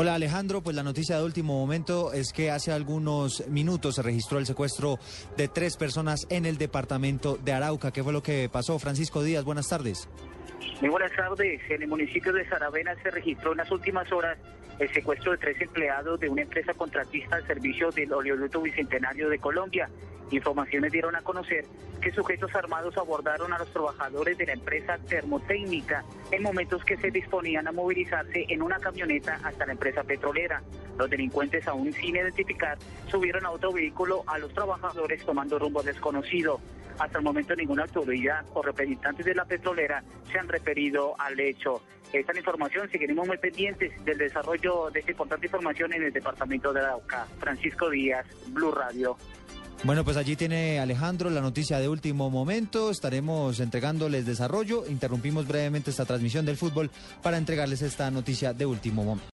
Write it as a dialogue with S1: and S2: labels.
S1: Hola Alejandro, pues la noticia de último momento es que hace algunos minutos se registró el secuestro de tres personas en el departamento de Arauca. ¿Qué fue lo que pasó? Francisco Díaz, buenas tardes.
S2: Muy buenas tardes. En el municipio de Saravena se registró en las últimas horas el secuestro de tres empleados de una empresa contratista al servicio del oleoducto bicentenario de Colombia. Informaciones dieron a conocer que sujetos armados abordaron a los trabajadores de la empresa termotécnica en momentos que se disponían a movilizarse en una camioneta hasta la empresa petrolera. Los delincuentes, aún sin identificar, subieron a otro vehículo a los trabajadores tomando rumbo desconocido. Hasta el momento ninguna autoridad o representantes de la petrolera se han referido al hecho. Esta información seguiremos muy pendientes del desarrollo de esta importante información en el departamento de Arauca. Francisco Díaz, Blue Radio.
S1: Bueno, pues allí tiene Alejandro la noticia de último momento. Estaremos entregándoles desarrollo. Interrumpimos brevemente esta transmisión del fútbol para entregarles esta noticia de último momento.